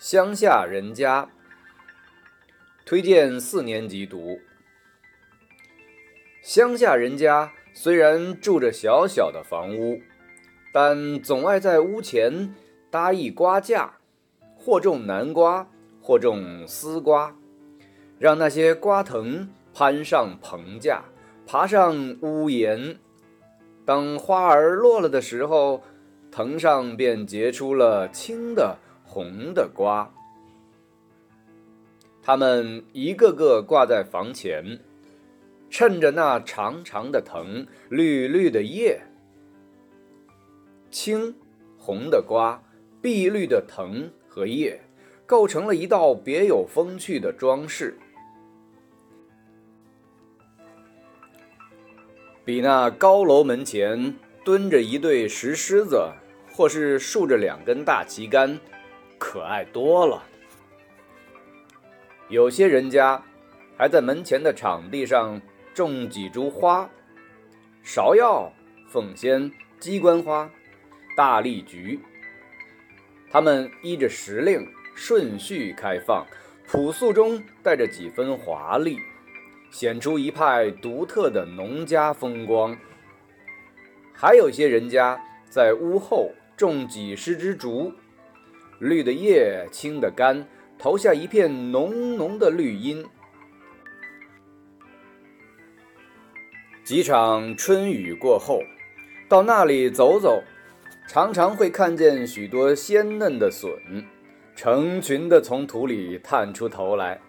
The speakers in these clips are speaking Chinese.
乡下人家推荐四年级读。乡下人家虽然住着小小的房屋，但总爱在屋前搭一瓜架，或种南瓜，或种丝瓜，让那些瓜藤攀上棚架，爬上屋檐。当花儿落了的时候，藤上便结出了青的。红的瓜，它们一个个挂在房前，衬着那长长的藤、绿绿的叶。青、红的瓜、碧绿的藤和叶，构成了一道别有风趣的装饰，比那高楼门前蹲着一对石狮子，或是竖着两根大旗杆。可爱多了。有些人家还在门前的场地上种几株花：芍药、凤仙、鸡冠花、大丽菊。它们依着时令顺序开放，朴素中带着几分华丽，显出一派独特的农家风光。还有些人家在屋后种几十枝竹。绿的叶，青的干，投下一片浓浓的绿荫。几场春雨过后，到那里走走，常常会看见许多鲜嫩的笋，成群的从土里探出头来。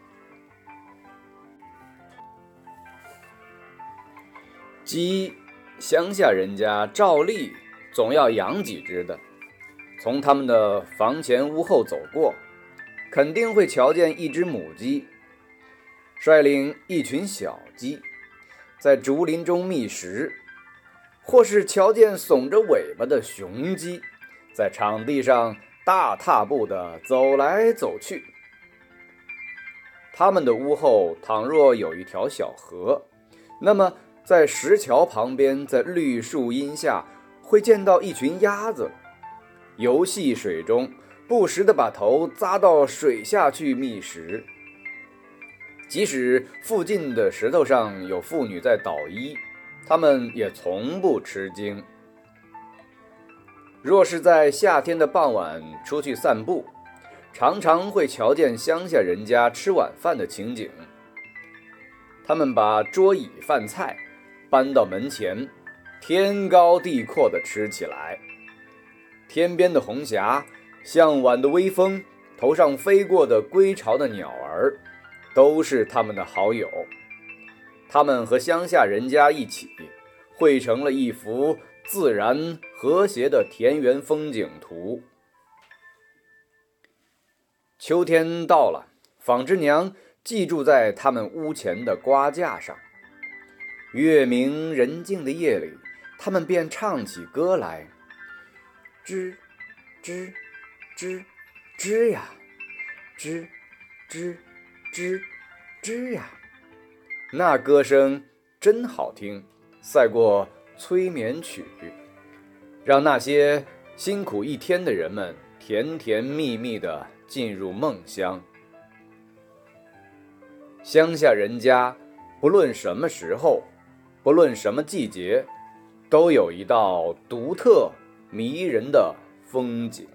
鸡，乡下人家照例总要养几只的。从他们的房前屋后走过，肯定会瞧见一只母鸡率领一群小鸡在竹林中觅食，或是瞧见耸着尾巴的雄鸡在场地上大踏步地走来走去。他们的屋后倘若有一条小河，那么在石桥旁边，在绿树荫下，会见到一群鸭子。游戏水中，不时地把头扎到水下去觅食。即使附近的石头上有妇女在捣衣，他们也从不吃惊。若是在夏天的傍晚出去散步，常常会瞧见乡下人家吃晚饭的情景。他们把桌椅饭菜搬到门前，天高地阔的吃起来。天边的红霞，向晚的微风，头上飞过的归巢的鸟儿，都是他们的好友。他们和乡下人家一起，绘成了一幅自然和谐的田园风景图。秋天到了，纺织娘寄住在他们屋前的瓜架上。月明人静的夜里，他们便唱起歌来。吱，吱，吱，吱呀，吱，吱，吱，吱呀，那歌声真好听，赛过催眠曲，让那些辛苦一天的人们甜甜蜜蜜的进入梦乡。乡下人家，不论什么时候，不论什么季节，都有一道独特。迷人的风景。